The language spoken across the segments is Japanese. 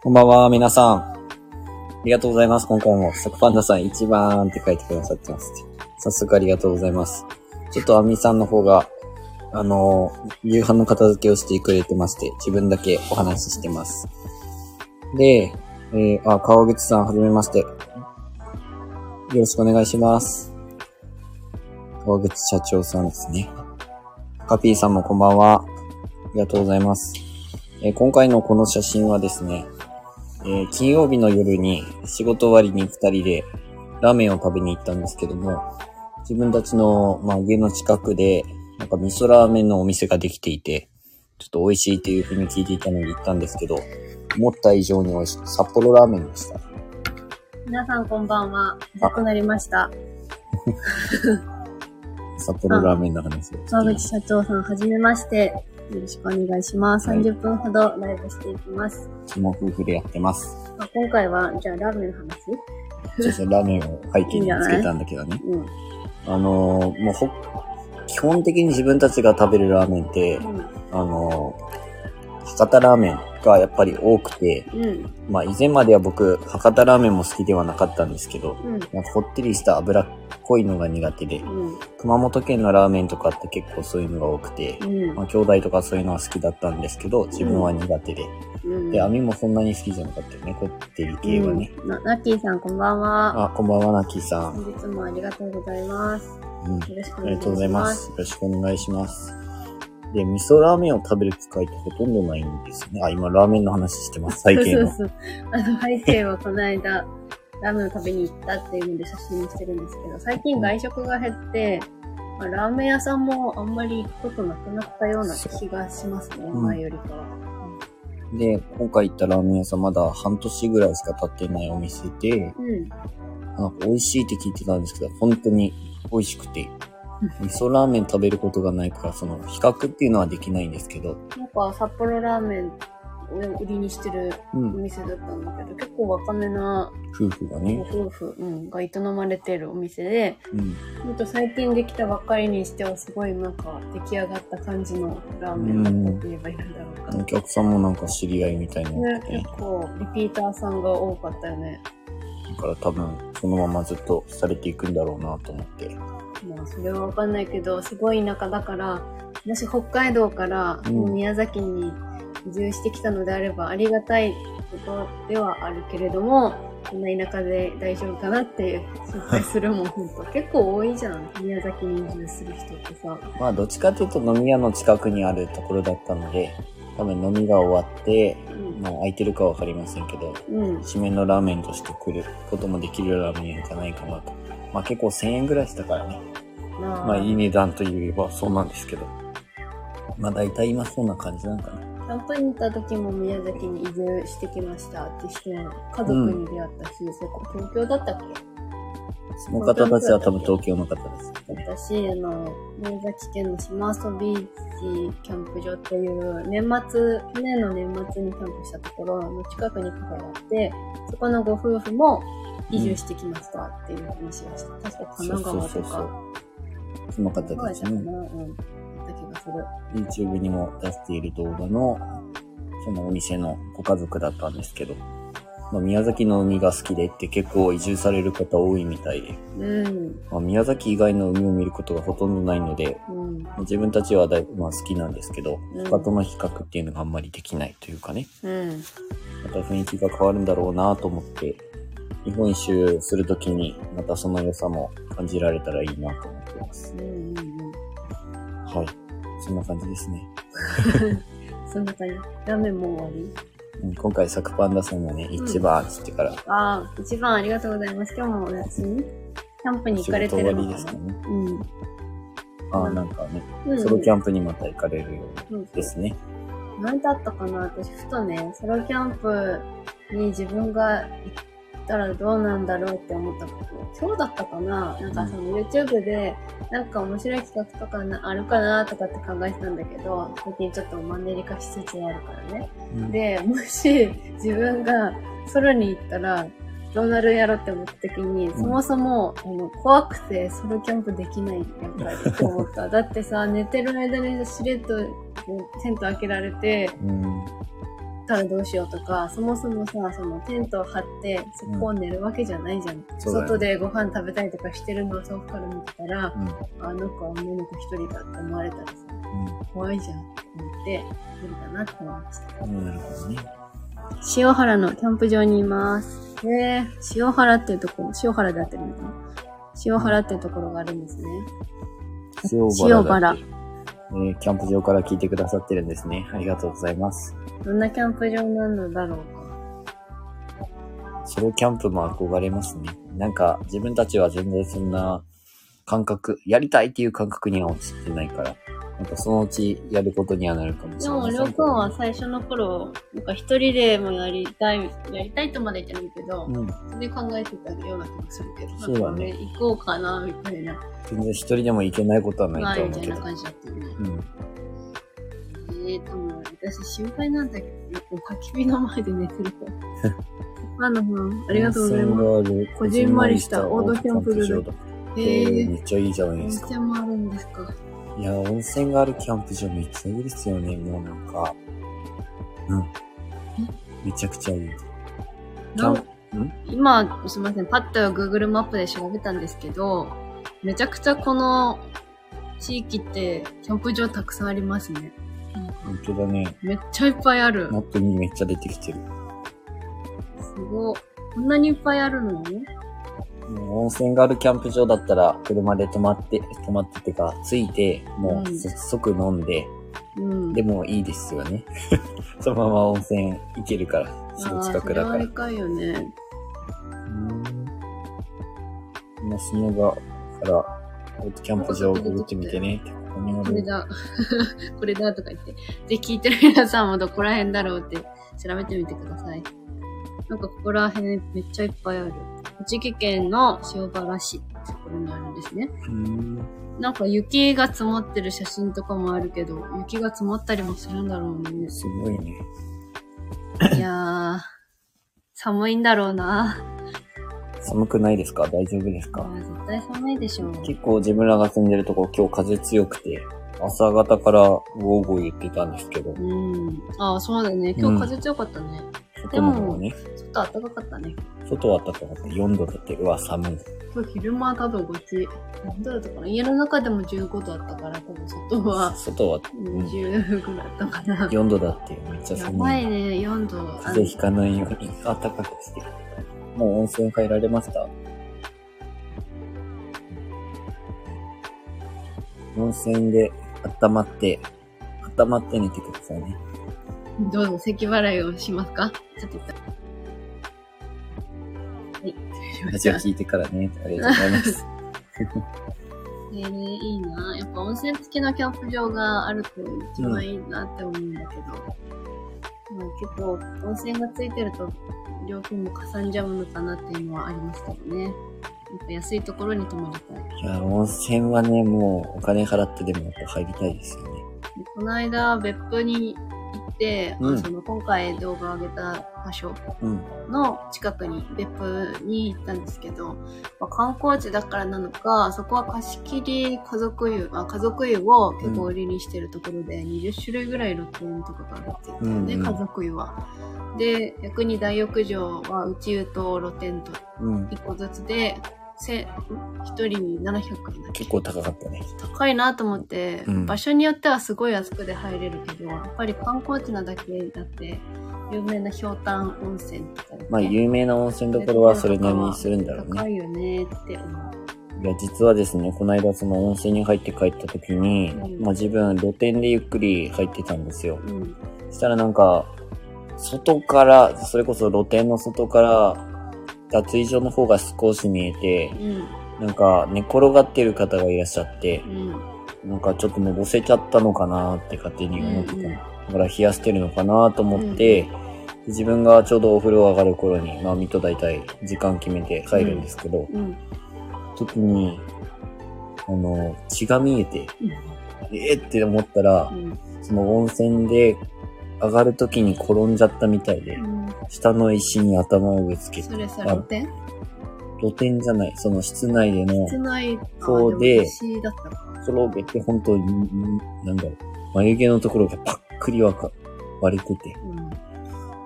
こんばんは、皆さん。ありがとうございます。今回も、サクパンダさん1番って書いてくださってます。早速ありがとうございます。ちょっとアミさんの方が、あの、夕飯の片付けをしてくれてまして、自分だけお話ししてます。で、えー、あ、川口さん、はじめまして。よろしくお願いします。川口社長さんですね。カピーさんもこんばんは。ありがとうございます。えー今回のこの写真はですね、えー金曜日の夜に仕事終わりに二人でラーメンを食べに行ったんですけども、自分たちの、まあ、家の近くで、なんか味噌ラーメンのお店ができていて、ちょっと美味しいっていう風に聞いていたので行ったんですけど、思った以上に美味しい。札幌ラーメンでした。皆さんこんばんは。遅くなりました。札幌ラーメンの話を。川口社長さん、はじめまして。よろしくお願いします。はい30分ほどライブしていきます。肝夫婦でやってます。まあ今回は、じゃあラーメンの話？ちょっとラーメンを背景につけたんだけどね。うん。あのーもうほ、基本的に自分たちが食べるラーメンって、うん。あのー博多ラーメンがやっぱり多くて、うん。まあ以前までは僕、博多ラーメンも好きではなかったんですけど、うん。なんかほってりした脂っこいのが苦手で、うん。熊本県のラーメンとかって結構そういうのが多くて、うん。まあ兄弟とかそういうのは好きだったんですけど、自分は苦手で。うん。で、網もそんなに好きじゃなかったよね、こってり系はね。ナッキーさんこんばんは。あ、こんばんは、ナッキーさん。本日もありがとうございます。うん。よろしくお願いします。ありがとうございます。よろしくお願いします。で、味噌ラーメンを食べる機会ってほとんどないんですよね。あ、今ラーメンの話してます、最近の。そうそうそう。あの、背景はこの間、ラーメンを食べに行ったっていうので写真にしてるんですけど、最近外食が減って、まあ、ラーメン屋さんもあんまり行くことなくなったような気がしますね、うん前よりかは。で、今回行ったラーメン屋さんまだ半年ぐらいしか経ってないお店で、うん。なんか美味しいって聞いてたんですけど、本当に美味しくて、味噌ラーメン食べることがないから、その比較っていうのはできないんですけど、なんか札幌ラーメンを売りにしてるおうん、店だったんだけど、結構若めな夫婦がごね、夫婦、うん、が営まれてるお店で、うん、ほんと最近できたばっかりにしてはすごいなんか出来上がった感じのラーメンだったと言えばいいんだろうか。お客さんもなんか知り合いみたいな。ね結、構リピーターさんが多かったよね。だから多分そのままずっとされていくんだろうなと思って。まあそれはわかんないけど、すごい田舎だから、もし北海道からうん宮崎に移住してきたのであればありがたいことではあるけれども、こんな田舎で大丈夫かなって心配するもん、ほんと。結構多いじゃん。宮崎に移住する人ってさ。まあどっちかというと飲み屋の近くにあるところだったので、多分飲みが終わって、うん。まあ空いてるかわかりませんけど、うん。締めのラーメンとして来ることもできるラーメン屋じゃないかなと。まあ結構1000円ぐらいしたからね。ままあいい値段といえばそうなんですけど。まあ大体今そんな感じなんかな。キャンプに行った時も宮崎に移住してきましたって人家族に出会ったし、そこ東京だったっけ？その方たちは多分東京の方です。私、あの、宮崎県の島遊ビーチキャンプ場っていう、年末、去年の年末にキャンプしたところの近くにカフェがあって、そこのご夫婦も移住してきましたっていう話をした。確か神奈川とか。その方たちね。うん。だった気がする。YouTube にも出している動画の、そのお店のご家族だったんですけど、まあ、宮崎の海が好きでって結構移住される方多いみたいで、うん。まあ、宮崎以外の海を見ることがほとんどないので、うん。自分たちはだいぶ、まあ、好きなんですけど、うん他との比較っていうのがあんまりできないというかね、うん。また雰囲気が変わるんだろうなと思って、日本一周するときにまたその良さも感じられたらいいなと思ってます。うん。うん。はい。そんな感じですね。そんな感じ。ラーメンも終わり？うん今回、サクパンダさんがね、一番つってから、ああ、一番ありがとうございます。今日もお休みキャンプに行仕かれてるのかなですかね。うん。ああ、なんかね、うん。ソロキャンプにまた行かれるよううんですね。何だったかな私、ふとね、ソロキャンプに自分が行ったらどうなんだろうって思ったこと。今日だったかななんかその YouTube で、なんか面白い企画とかなあるかなとかって考えてたんだけど、最近ちょっとマンネリ化しつつあるからね。うんで、もし自分がソロに行ったら、どうなるんやろって思った時に、そもそも、あの、怖くてソロキャンプできない、やっぱりって思った。だってさ、寝てる間にしれっとテント開けられて、うん。たらどうしようとか、そもそもさ、そのテントを張って、そこを寝るわけじゃないじゃん。そうだよね外でご飯食べたりとかしてるのを遠くから見てたら、うん。あ、なんか女の子一人だって思われたらさ、怖いじゃんって思って、無理だなって思いました。うん。なるほどね。塩原のキャンプ場にいます。へえ、塩原っていうところ、塩原であってるのかな塩原っていうところがあるんですね。塩塩原原だって。えーキャンプ場から聞いてくださってるんですね。ありがとうございます。どんなキャンプ場なのだろうか？ソロキャンプも憧れますね。なんか、自分たちは全然そんな感覚、やりたいっていう感覚には落ちてないから、なんかそのうちやることにはなるかもしでも、れませんりょうくんは最初の頃、なんか一人でもやりたい、やりたいとまで言ってないけど、うん。それ考えてたような気がするけど、そうだねなんかね、行こうかな、みたいな、全然一人でも行けないことはなないいと思うけど。みたいな感じだったよね。うん。えー、でも私心配なんだけど、焚き火の前で寝てるから。あの、ありがとうございます。こじんまりしたオートキャンプ場だ。ええー、ー、めっちゃいいじゃないで温すか。泉もあるんですか。いや、温泉があるキャンプ場めっちゃいいですよね、もうなんか。うん。めちゃくちゃいい。キャンな今、すみません、パッと Google マップで調べたんですけど、めちゃくちゃこの地域ってキャンプ場たくさんありますね。本当だね。めっちゃいっぱいある。マップにめっちゃ出てきてる。すごい。こんなにいっぱいあるのもう温泉があるキャンプ場だったら、車で泊まって、泊まっててか、着いて、もううん即即飲んで、うん。でもいいですよね。そのまま温泉行けるから、すぐ近くだからあ。かいよね。うん今、砂が、から、キャンプ場をぐるってみてね。これだ。これだとか言って。で、聞いてる皆さんもどこら辺だろうって調べてみてください。なんかここら辺めっちゃいっぱいある。栃木県の塩原市ってところにあるんですね。うんなんか雪が積もってる写真とかもあるけど、雪が積もったりもするんだろうね。すごいね。いやー、寒いんだろうな。寒くないですか？大丈夫ですか？絶対寒いでしょう。結構自分らが住んでるとこ今日風強くて、朝方からゴーゴー言ってたんですけど、うん。ああ、そうだね。今日風強かったね。外の方はね、ちょっと暖かかったね。外は暖かかった。4度だって、うわ、寒い。今日昼間多分こっち、何度だったかな家の中でも15度あったから、多分外は外は、うん、20ぐらいあったかな。4度だって、めっちゃや寒い。ばいね、4度。風邪ひかないように暖かくして。もう温泉入られました温泉で温まって、温まって寝てくださいね。どうぞ、咳払いをしますか？ちょっと。はい、ラジオ聞いてからね。ありがとうございます。えー、いいなやっぱ温泉付きのキャンプ場があると一番いいなって思うんだけど、まあ、結構温泉がついてると料金もかさんじゃうのかなっていうのはありますけどね。安いところに泊まりたい。いや、温泉はね、もうお金払ってでもやっぱ入りたいですよね。でこの間別府に行って、うんその今回動画を上げた場所うん。の近くに別府に行ったんですけど、まあ、観光地だからなのか、そこは貸し切り家族湯、あ家族湯を結構売りにしてるところで、20種類ぐらい露店とかがあるってうんうん家族湯は。で、逆に大浴場は内湯と露天とうん。1個ずつで、1人に700円だ結構高かったね。高いなと思って、うん場所によってはすごい安くで入れるけど、やっぱり観光地なだけだって、有名なひょうたん温泉とか、ね、まあ、有名な温泉どころはそれなりにするんだろうね。高いよねって思う。いや、実はですね、この間その温泉に入って帰った時に、うんまあ自分露店でゆっくり入ってたんですよ。うん。そしたらなんか、外から、それこそ露店の外から、脱衣所の方が少し見えて、うん。なんか寝転がってる方がいらっしゃってう、ん。なんかちょっとのぼせちゃったのかなって勝手に思ってた。うんうんだから冷やしてるのかなと思って、自分がちょうどお風呂上がる頃に、まあ、水戸大体時間決めて入るんですけど、うん。時に、あの、血が見えて、えーって思ったらう、ん。その温泉で上がる時に転んじゃったみたいで、うん。下の石に頭をぶつけて、それさ、あ露天露天じゃない、その室内での室内、そうで私だったか。転げて、本当に、んなんだろう、眉毛のところがパックリわか割れてて、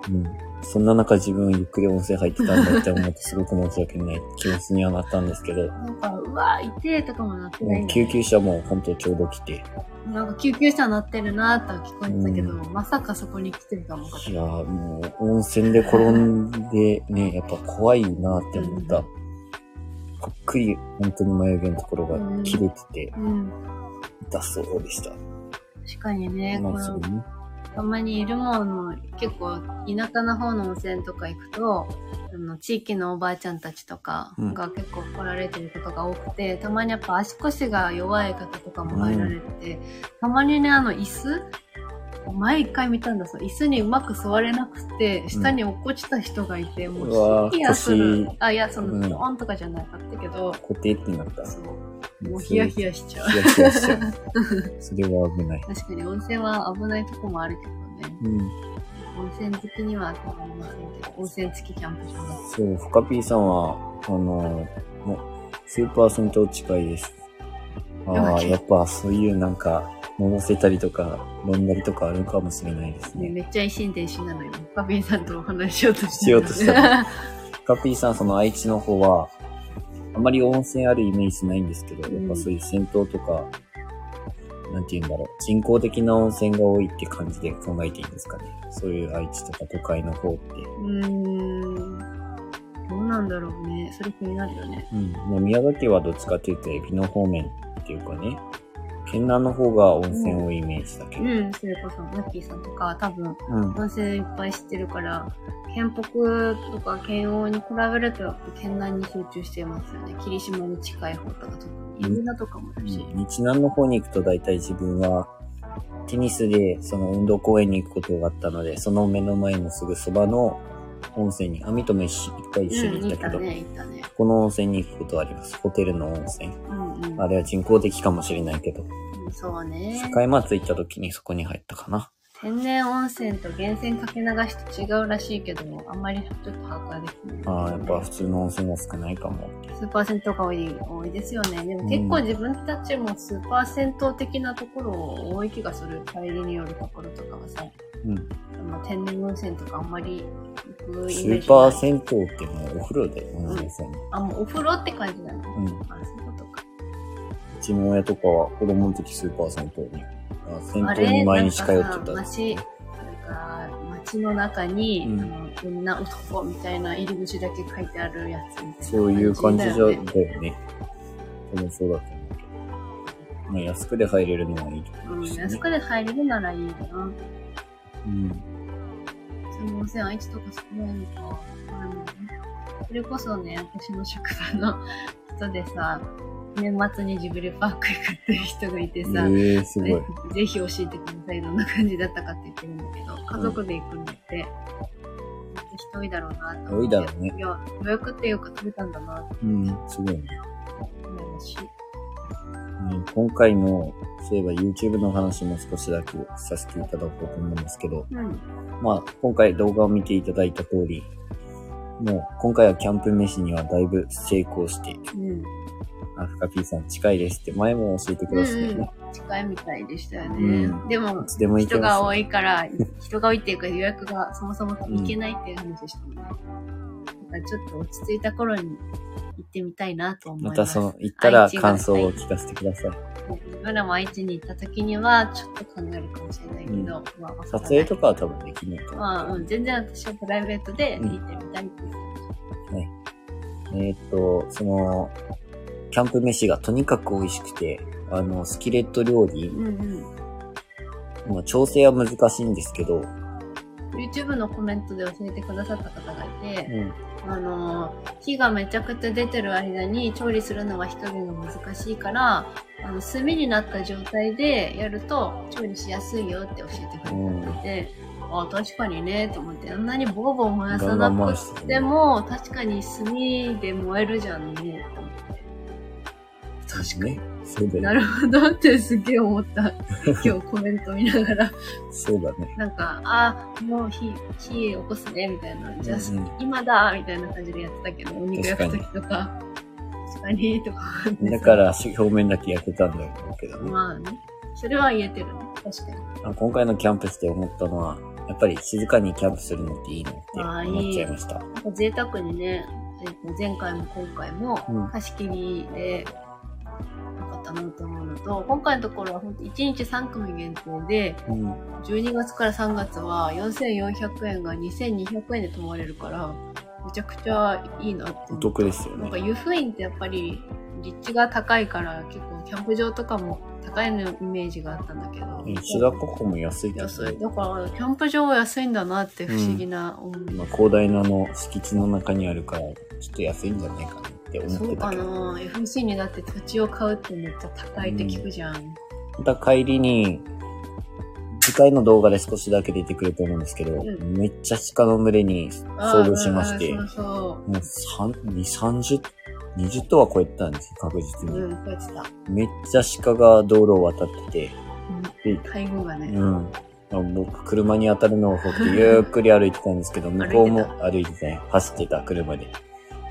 うん。うん。そんな中自分ゆっくり温泉入ってたんだって思ってすごく申し訳ない気持ちにはなったんですけど、なんか、うわー、痛えとかもなってないんだ救急車も本当ちょうど来て、なんか救急車乗ってるなーとは聞こえてたけど、うまさかそこに来てるかもかいやーもう温泉で転んでね、やっぱ怖いなって思った。うんこっくり本当に眉毛のところが切れてて、うん。痛そうでした。確かにね、まあそうね。たまにいるもの、結構田舎の方の温泉とか行くと、あの地域のおばあちゃんたちとかうんが結構来られてることが多くて、たまにやっぱ足腰が弱い方とかも入られてて、たまにね、あの椅子前一回見たんだそう。椅子にうまく座れなくて、下に落っこちた人がいて、もうわうヒヤする腰。あ、いや、その、うんドーンとかじゃなかったけど、固定ってなった。そう。もうヒヤヒヤしちゃう。ヒヤヒヤしちゃう。それは危ない。確かに温泉は危ないとこもあるけどね。うん。温泉好きにはたまりませんけど、温泉付きキャンプ場。そう、フカピーさんは、あの、もう、スーパー銭湯近いです。ああ、やっぱそういうなんか、飲ませたりとか、飲んだりとかあるかもしれないですね。めっちゃ一心伝心なのよ。カビンさんとお話ししようとしてしようとしたフカピーさん、その愛知の方は、あまり温泉あるイメージないんですけど、うんやっぱそういう銭湯とか、なんて言うんだろう、人工的な温泉が多いって感じで考えていいんですかね。そういう愛知とか都会の方って。うーん。どうなんだろうね。それ気になるよね。うん。まあ、宮崎はどっちかっていうと、エビの方面っていうかね、県南の方が温泉多いイメージだけど。うん、それこそ、ナッキーさんとかは多分、うん。温泉いっぱい知ってるから、県北とか県央に比べると、県南に集中してますよ。ね。霧島に近い方とか特に。うん伊那とかもあるし。日南の方に行くと大体自分は、テニスでその運動公園に行くことがあったので、その目の前のすぐそばの温泉に、網とも一回一緒にうん、行ったけど。この温泉に行くことはあります。ホテルの温泉。うんうん。あれは人工的かもしれないけど、うんそうね。境松行った時にそこに入ったかな。天然温泉と源泉かけ流しと違うらしいけど、あんまりちょっと把握はできない、ああ、やっぱ普通の温泉は少ないかも。スーパー銭湯が多い多いですよね。でも結構自分たちもスーパー銭湯的なところ多い気がする。帰りによるところとかはさ、うん。あの天然温泉とかあんまり行くスイメージーパーない銭湯ってもうお風呂で温泉。あ、もうお風呂って感じなの。うん。うあ、そういうことか。ちの親とかは子供の時スーパー銭湯に、ああ銭湯れに毎日通ってなんかた。さ街、なんか街の中に、うんあの女男みたいな入り口だけ書いてあるやつそういう感じじゃ、だだよよねね。多分そうだと思うけど。まあ安くで入れるのはいいと思う、うん。安くで入れるならいいな。うん。その温泉愛知とか少ないのか。それこそね、私の職場の人でさ、年末にジブリパーク行くっていう人がいてええさ、ー、すごい。ぜぜひ教えてください。どんな感じだったかって言ってるんだけど、家族で行くんだって。人多いだろうなと思って。多いだろうねいや、予約っていうか食べたんだなってうん、すごいね。思いますし。うん今回の、そういえば YouTube の話も少しだけさせていただこうと思うんですけど、うん。まあ、今回動画を見ていただいた通り、もう、今回はキャンプ飯にはだいぶ成功して、うん。あ、フカピーさん近いですって前も教えてくださったよね。近いみたいでしたよね。うんでもでも人ます、が多いから、人が多いっていうか予約がそもそも行けないっていう話でしたもんね。だからちょっと落ち着いた頃に行ってみたいなと思いま。ますたその、行ったら感想を聞かせてください。自分らも愛知に行った時にはちょっと考えるかもしれないけど、うんまあ撮影とかは多分できないかまあ、ら。うん、全然私はプライベートで行ってみたいって言ってましえーっと、その、キャンプ飯がとにかく美味しくて、あの、スキレット料理た。、うんうん。まあ、調整は難しいんですけど、YouTube のコメントで教えてくださった方がいて、うん。あの、火がめちゃくちゃ出てる間に調理するのが一人が難しいから、あの、炭になった状態でやると調理しやすいよって教えてくれてて、あ、確かにね、と思って、あんなにボーボー燃やさなくても、確かに炭で燃えるじゃんね、と。確かに。そうだなね。るほどってすげえ思った。今日コメント見ながら。そうだね。なんか、あ、もう火、火起こすね、みたいな。じゃあ、うん今だみたいな感じでやってたけど、お肉焼くときとか、確かに、とかだから、表面だけ焼けたんだろうけどね。まあね。それは言えてるね。確かに。あ今回のキャンプして思ったのは、やっぱり静かにキャンプするのっていいのって思っちゃいました。なんか贅沢にね、えっと前回も今回もうん貸し切りで、ったなと思うのと、今回のところは本当1日3組限定で、うん。12月から3月は4400円が2200円で泊まれるから、めちゃくちゃいいなってお。得ですよなんかね。湯布院ってやっぱり立地が高いから結構キャンプ場とかも高いのイメージがあったんだけど。うん白子湖も安い安い。ね。だからキャンプ場は安いんだなって不思議な思い。まあ、広大なあの敷地の中にあるから、ちょっと安いんじゃないかなって思そうかってたけど。な ?FC にだって土地を買うってめっちゃ高いって聞くじゃん。また帰りに、次回の動画で少しだけ出てくると思うんですけど、うんめっちゃ鹿の群れに遭遇しまして、もうそう3、2、30、20頭は超えてたんですよ、確実う。に。うん。めっちゃ鹿が道路を渡ってて、で介護がね。うん。あ僕、車に当たるのを放ってゆっくり歩いてたんですけど、向こうも歩いてたね。走ってた、車で。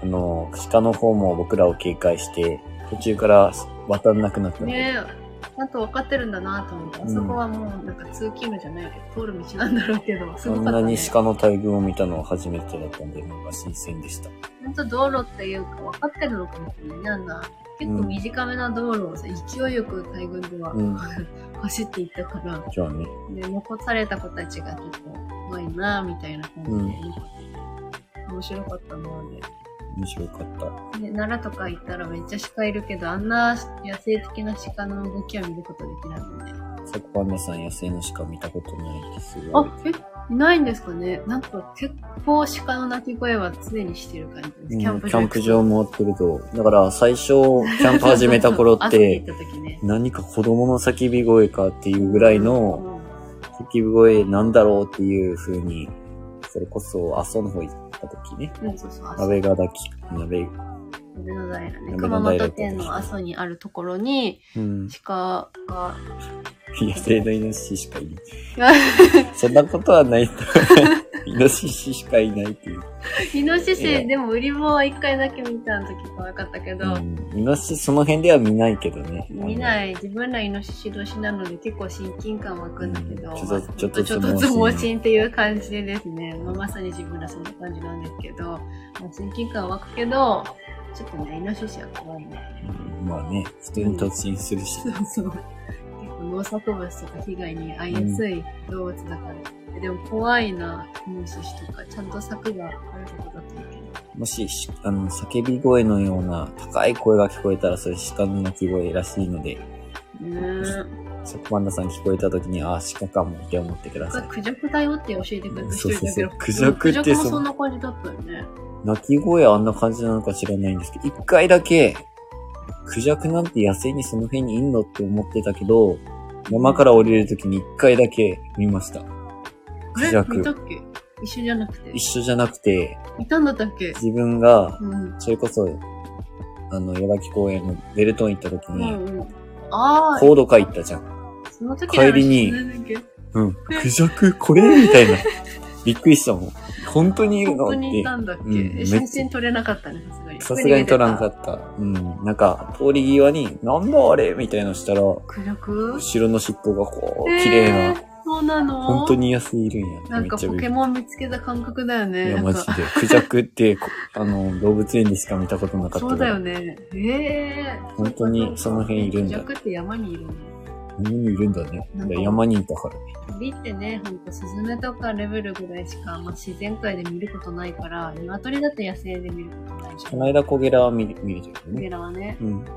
あの、鹿の方も僕らを警戒して、途中から渡んなくなったんで。ちゃんと分かってるんだなと思って、あそこはもうなんか通勤路じゃないけど、通る道なんだろうけど、すそんごかった、ね。なに鹿の大群を見たのは初めてだったんで、なんか新鮮でした。本当道路っていうか分かってるのかもしれないね。あんな、結構短めな道路をさ、勢いよく大群では、うん 走っていったから、じゃあね。で、残された子たちがちょっと怖いなみたいな感じで、うん面白かったなで。面白かった。で、奈良とか行ったらめっちゃ鹿いるけど、あんな野生的な鹿の動きは見ることできないもんね。サクパンダさん野生の鹿見たことないですよ。あ、え、いないんですかねなんか結構鹿の鳴き声は常にしてる感じです。うんキャンプキャンプ場回ってると。だから最初、キャンプ始めた頃って ね。何か子供の叫び声かっていうぐらいの叫び声なんだろうっていう風に、それこそ阿蘇の方行った時ね。うん、鍋がだき、鍋、鍋の平ね。熊本県の阿蘇にあるところに、うん。鹿が、野生のイノシシしかいない。そんなことはないと。イノシシしかいないっていう。イノシシ、でも売り棒は一回だけ見た時可愛かったけど、うん。イノシシ、その辺では見ないけどね。見ない、自分らイノシシ同士なので結構親近感湧くんだけど、うんちょっとまあちょっとちょっとつ盲信っていう感じでですね、まあ、まさに自分らそんな感じなんですけど、まあ、親近感湧くけど、ちょっとね、イノシシは怖いね。うんまあね、普通に突進するし。そうそう。農作物とか被害に遭いやすい動物だから。えでも怖いな、イノシシとか、ちゃんと柵があるとこだといいけど。もし、しあの、叫び声のような高い声が聞こえたら、それ鹿の鳴き声らしいので、ねえ。サクパンダさん聞こえた時に、あ、鹿かもって思ってください。クジャクだよって教えてくれた。そうそうそうクジャクってそんな感じだったよね。鳴き声あんな感じなのか知らないんですけど、一回だけ、クジャクなんて野生にその辺にいんのって思ってたけど、山から降りる時に一回だけ見ました。クジャク。見たっけ？一緒じゃなくて一。緒じゃなくて、いたんだったっけ？自分が、うん。それこそ、あの、矢垣公園のベルトン行った時うんに、うん。ああ、コード会行ったじゃん。その時帰りにうん。クジャクこれ？みたいな。びっくりしたもん。本当にいるの？っここにいて。たんだっけ、うん写真撮れなかったね、さすがに。さすがに撮らんかっった。うん。なんか、通り際に、なんだあれ？みたいなのしたら、た。クジャク後ろの尻尾がこう、えー綺麗な、そうなの？本当に安いるんやってなんかポケめっちゃびっくモン見つけた感覚だより。ね。いや、なんかマジで。クジャクって、こ あの、動物園でしか見たことなかったそうだよね。ええー。本当にその辺いるんだクジャクって山にいるね。山にいるんだね。山にいたからね。鳥ってね、ほんとスズメとかレベルぐらいしか、まあ、自然界で見ることないから、鶏だって野生で見ることないじゃん。この間コゲラは見れ見れてるよゲね。ラはね。うん。だ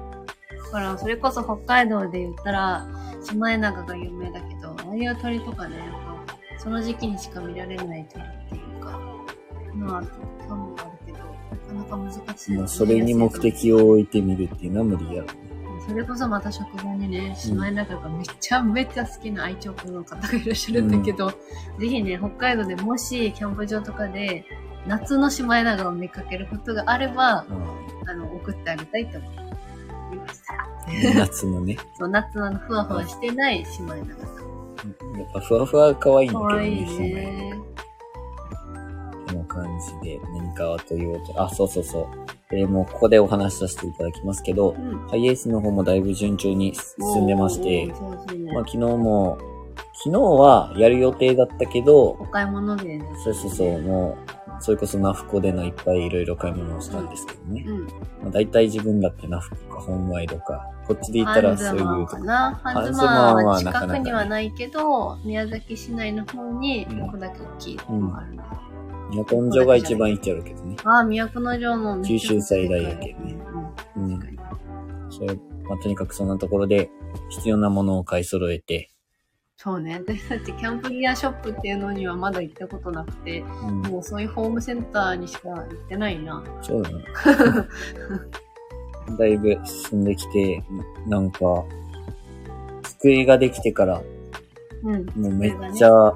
から、それこそ北海道で言ったら、シマエナガが有名だけど、ああいう鳥とかね、その時期にしか見られない鳥っていうか、まあ、興味があるけど、なかなか難しい、まあ、それに目的を置いてみるっていうのは無理やろね。それこそまた職場にね、シマエナガがめちゃめちゃ好きな愛鳥くんの方がいらっしゃるんだけど、ぜひね、北海道でもしキャンプ場とかで夏のシマエナガを見かけることがあれば、あの、送ってあげたいと思いました。うん夏のね。そう、夏のふわふわしてないシマエナガさん。やっぱふわふわ可愛いんだけどかわいいね。感じで何かというと、あ、そうそうそう。えーもうここでお話しさせていただきますけどう、ん。ハイエースの方もだいぶ順調に進んでまして、おー、そうそうまあ昨日も昨日はやる予定だったけど、お買い物でね。そうそうそう、もう、それこそナフコでのいっぱいいろいろ買い物をしたんですけどね。うん。まあ、大体自分だってナフコか本ワイドか、こっちで言ったらそういうマンかな？ハンズマンは近くにはないけど、宮崎市内の方にうんここだけ大きいとこがあるね。都城が一番行ってあるけどね。ああ、都城のめっちゃ九州最大やけんねうん。それ、まあ、とにかくそんなところで必要なものを買い揃えて、そうね。私たちキャンプギアショップっていうのにはまだ行ったことなくて、うん、もうそういうホームセンターにしか行ってないな。そうだね。だいぶ進んできて、なんか、机ができてから、うん。もうめっちゃ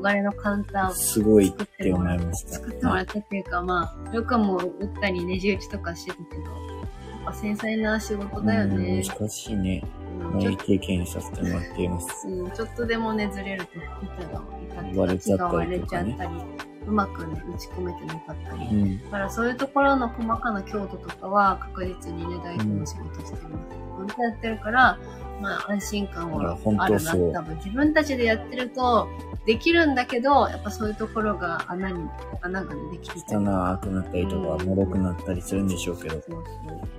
憧れのカウンターをすごいって思いました。作ってもらったっていうか、まあ、よくも打ったりねじ打ちとかしてたけど、やっぱ繊細な仕事だよね。うん難しいね。経験させてもらっています。うん、ちょっとでもね、ずれると板が、板割れちゃったりねが割れちゃったり、うまくね、打ち込めてなかったり。うん。だからそういうところの細かな強度とかは確実にね、大事な仕事してます。本当やってるから、まあ安心感はあるな。多分自分たちでやってると、できるんだけど、やっぱそういうところが穴に、穴がね、できてたり。汚くなったりとか、うん脆くなったりするんでしょうけど、そうそう。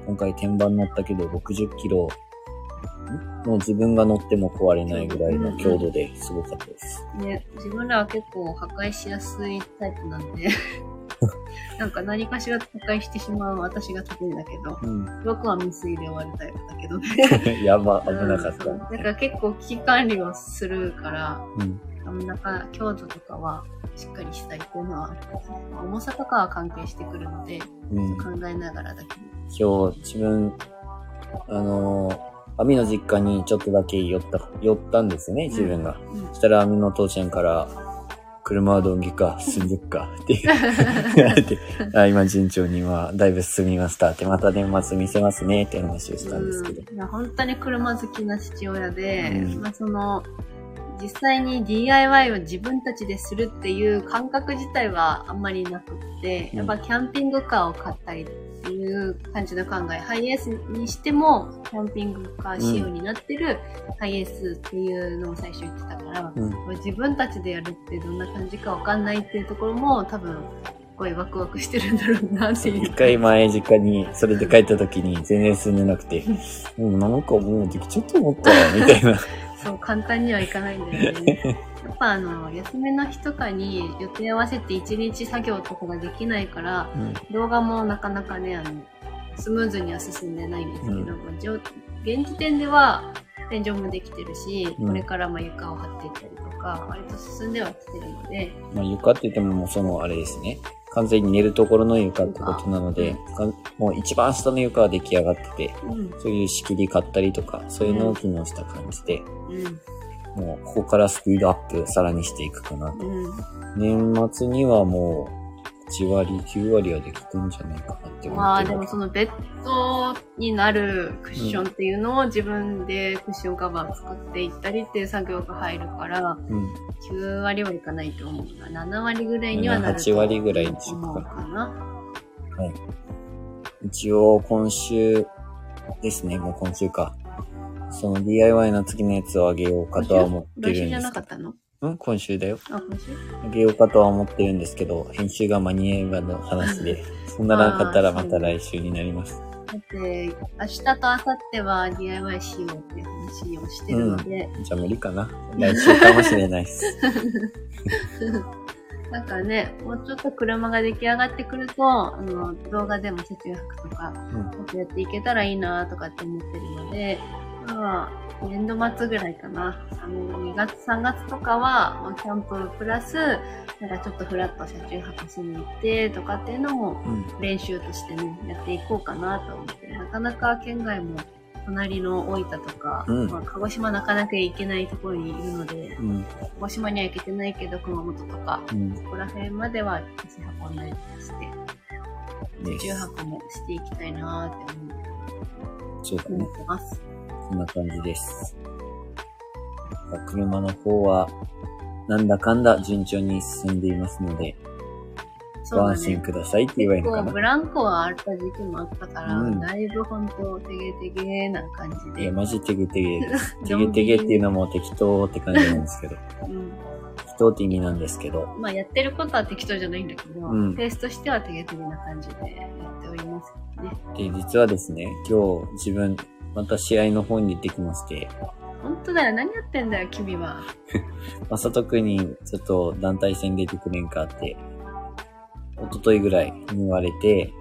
今回天板乗ったけど60キロ、んもう自分が乗っても壊れないぐらいの強度ですごかったです。ね、自分らは結構破壊しやすいタイプなんで、なんか何かしら破壊してしまう私が得意だけど、うん。僕は未遂で終わるタイプだけどね。やば、危なかっうんだた。から結構危機管理をするから、うん。なんか強度とかはしっかりしたいっていうのはある。重さとかは関係してくるので、うん。考えながらだけど。今日、自分、あのー、アミの実家にちょっとだけ寄った、寄ったんですね、自分が。うんそしたら、アミの父ちゃんから、車はドンギか、進んでっか、って言われて、あ今順調にはだいぶ進みました。って、また年末見せますね、って話をしたんですけど。うん。いや本当に車好きな父親で、うん。まあその、実際に DIY を自分たちでするっていう感覚自体はあんまりなくって、うんやっぱキャンピングカーを買ったりっていう感じの考え、ハイエースにしてもキャンピングカー仕様になってるハイエースっていうのを最初言ってたから、うん。自分たちでやるってどんな感じかわかんないっていうところも多分、すごいワクワクしてるんだろうなっていう。一回前実家にそれで帰った時に 全然進んでなくて、もうなんかもうできちゃった思ったわ、みたいな。そう、簡単にはいかないんだよね。やっぱあの、休みの日とかに予定合わせて一日作業とかができないから、動画もなかなかね、あの、スムーズには進んでないんですけど、うん。現時点では天井もできてるし、うん。これからまあ床を張っていったりとか、割と進んではきてるので、まあ床って言ってももうそのあれですね。完全に寝るところの床ってことなので、かもう一番下の床は出来上がってて、うん、そういう仕切り買ったりとか、そういうのを機能した感じで、うん、もうここからスピードアップさらにしていくかなと。うん。年末にはもう8割、9割はできてんじゃないかなって思まあってるでもそのベッドになるクッションっていうのを自分でクッションカバー作っていったりっていう作業が入るから、うん。9割はいかないと思うな。7割ぐらいにはなると8割ぐらいにしようか思うかな。一応今週ですね、もう今週か。その DIY の次のやつをあげようかとは思ってるんですけなかったの？ど。ん今週だよ。あ、今週？あげようかとは思ってるんですけど、編集が間に合えばの話で、そんななかったらまた来週になります。だって、明日と明後日は DIY しようっていう話をしてるので、じゃあ無理かな。来週かもしれないです。なんかね、もうちょっと車が出来上がってくると、あの、動画でも車中泊とか、うんもっとやっていけたらいいなとかって思ってるので、まあ、年度末ぐらいかな。あの、2月、3月とかは、まあ、キャンププラス、なんかちょっとフラッと車中泊しに行ってとかっていうのもうん。練習としてね、やっていこうかなと思って、なかなか県外も隣の大分とか、うんまあ、鹿児島なかなか行けないところにいるので、うん。鹿児島には行けてないけど、熊本とか、うん。ここら辺までは足運んだりして、車中泊もしていきたいなーってそうだね思っ。てます。こんな感じです。車の方は、なんだかんだ順調に進んでいますので、ご安心くださいって言えばいいのかな結構ブ。ランクはあった時期もあったから、うんだいぶ本当テゲテゲな感じで。いや、マジテゲテゲ です。テゲテゲっていうのも適当って感じなんですけど。うん適当って意味なんですけど。まあやってることは適当じゃないんだけど、うんペースとしてはテゲテゲな感じでやっておりますね。で、実はですね、今日自分、また試合の方に行ってきまして、本当だよ。何やってんだよ、君は。まさとくんにちょっと団体戦出てくれんかって、一昨日ぐらいに言われて、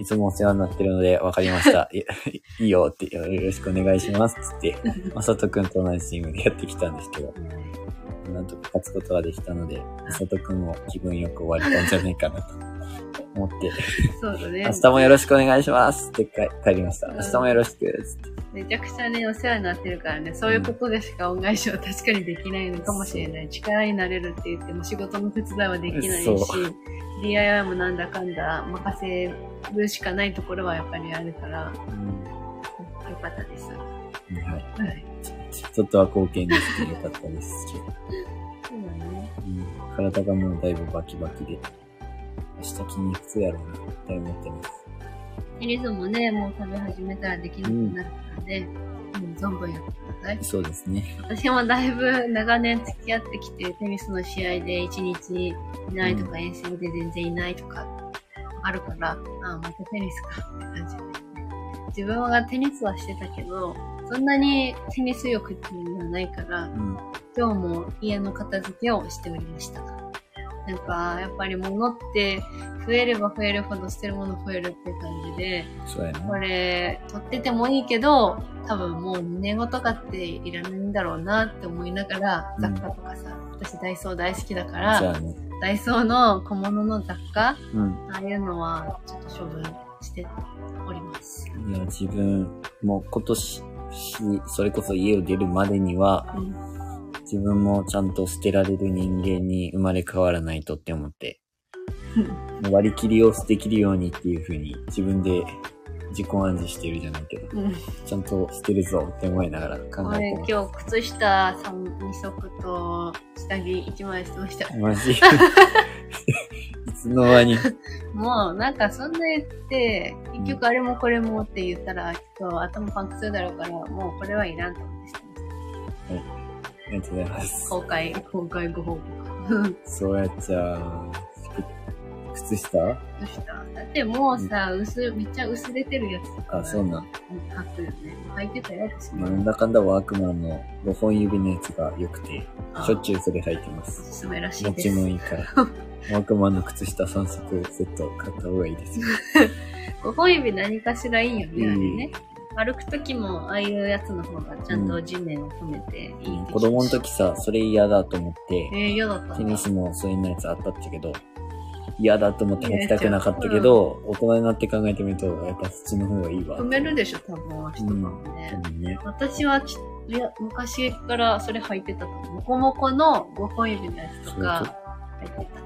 いつもお世話になってるので分かりました。い いいよって、よろしくお願いしますっつって、まさとくんと同じチームでやってきたんですけど、なんとか勝つことができたので、まさとくんも気分よく終われたんじゃないかなと 思って、そうだね。明日もよろしくお願いしますって帰帰りました。明日もよろしくっつって。めちゃくちゃね、お世話になってるからね、そういうことでしか恩返しは確かにできないのかもしれない。力になれるって言っても仕事の手伝いはできないし DIY もなんだかんだ任せるしかないところはやっぱりあるから、うんよかったです。ははい。い。ちょっとは貢献できてよかったですけど。そうだね。うん体がもうだいぶバキバキで、明日筋肉痛やろうなって思ってます。テニスもね、もう食べ始めたらできなくなるからね、うん、存分やってください。そうですね。私もだいぶ長年付き合ってきて、テニスの試合で一日いないとか、遠征で全然いないとか、あるから、ああ、またテニスかって感じ。自分はテニスはしてたけど、そんなにテニス欲っていうのはないからう、ん。今日も家の片付けをしておりました。なんか、やっぱり物って増えれば増えるほど捨てるもの増えるって感じで、そうやな。これ、取っててもいいけど、多分もう2年後とかっていらないんだろうなって思いながら、うん雑貨とかさ、私ダイソー大好きだから、あね。ダイソーの小物の雑貨、うん。ああいうのはちょっと処分しております。いや、自分、もう今年、それこそ家を出るまでには、うん。自分もちゃんと捨てられる人間に生まれ変わらないとって思って、割り切りをできるようにっていう風に自分で自己暗示してるじゃないけど、うん。ちゃんと捨てるぞって思いながら考え俺てます。今日靴下3、2足と下着1枚してました。マジ？の間に。もうなんかそんな言って、結局あれもこれもって言ったら、きっと頭パンクするだろうから、もうこれはいらんと思ってしてました。ありがとうございます。公開、公開ご報告。そうやっちゃう。靴下？どうしただってもうさ、薄、めっちゃ薄れてるやつとか。あ、そうなん。履くよね。履いてたやつね。なんだかんだワークマンの5本指のやつが良くて、しょっちゅゅう。うそれ履いてまおす。すすめらしい持ちです。もいいから。ワークマンの靴下3足セット買った方がいいですよ。5本指何かしらいいよね、あれうんね。歩くときも、ああいうやつの方がちゃんと地面を止めていいって聞きました子供の時さ、それ嫌だと思って、えー、嫌だったテニスもそういうのやつあったっちゃけど、嫌だと思って履きたくなかったけど、大人になって考えてみると、やっぱそっちの方がいいわ。止めるでしょ、多分足とかもね。多分ね。私はち、いや、昔からそれ履いてたと思う。モコモコの5本指のやつとか履いてた。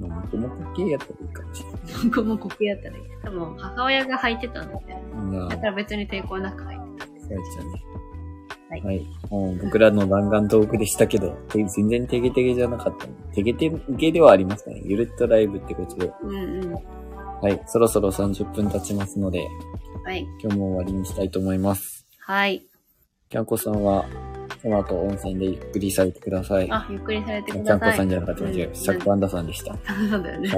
まあ、もともと系やったらいいかもしれない。モコモコ系やったらいい。多分母親が履いてたんだよね。なだから別に抵抗なく履いてたんですそうやね。はいはい。もう僕らの弾丸トークでしたけど、て全然テゲテゲじゃなかったね。テゲテゲではありましたね。ゆるっとライブってことで。うんうん。はい。そろそろ30分経ちますので、はい。今日も終わりにしたいと思います。はい。キャンコさんは、この後温泉でゆっくりされてください。あ、ゆっくりされてキャンください。コさんじゃなかった間違えました。シャックパンダさんでした。はそうだよね。い。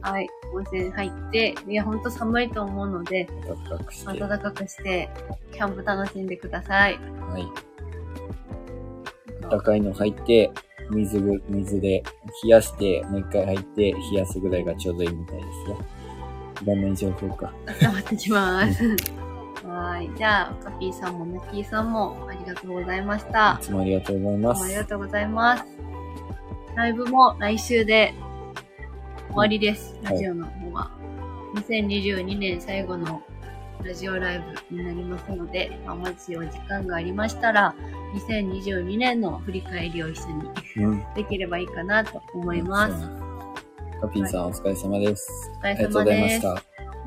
はい。温泉入って、いや、ほんと寒いと思うので、暖かくして。暖かくして、キャンプ楽しんでください。はい。高いの入って、水ぐ、水で冷やして、もう一回入って、冷やすぐらいがちょうどいいみたいですよ。いらない情報か。温まってきます。はい。じゃあ、カピーさんもナッキーさんもありがとうございましたい。つもありがとうございまどうもありがす。とうございます。ライブも来週で終わりです。はいラジオの方は。2022年最後のラジオライブになりますので、まあ、もしお時間がありましたら、2022年の振り返りを一緒にうん。できればいいかなと思います。カピーさん、お疲れ様です。お疲れありがとうございま様です。した。ま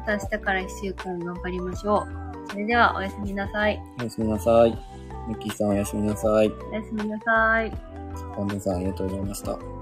た明日から1週間頑張りましょう。それではおやすみなさい。おやすみなさい。ミッキーさん、おやすみなさい。おやすみなさい。パンダさん、ありがとうございました。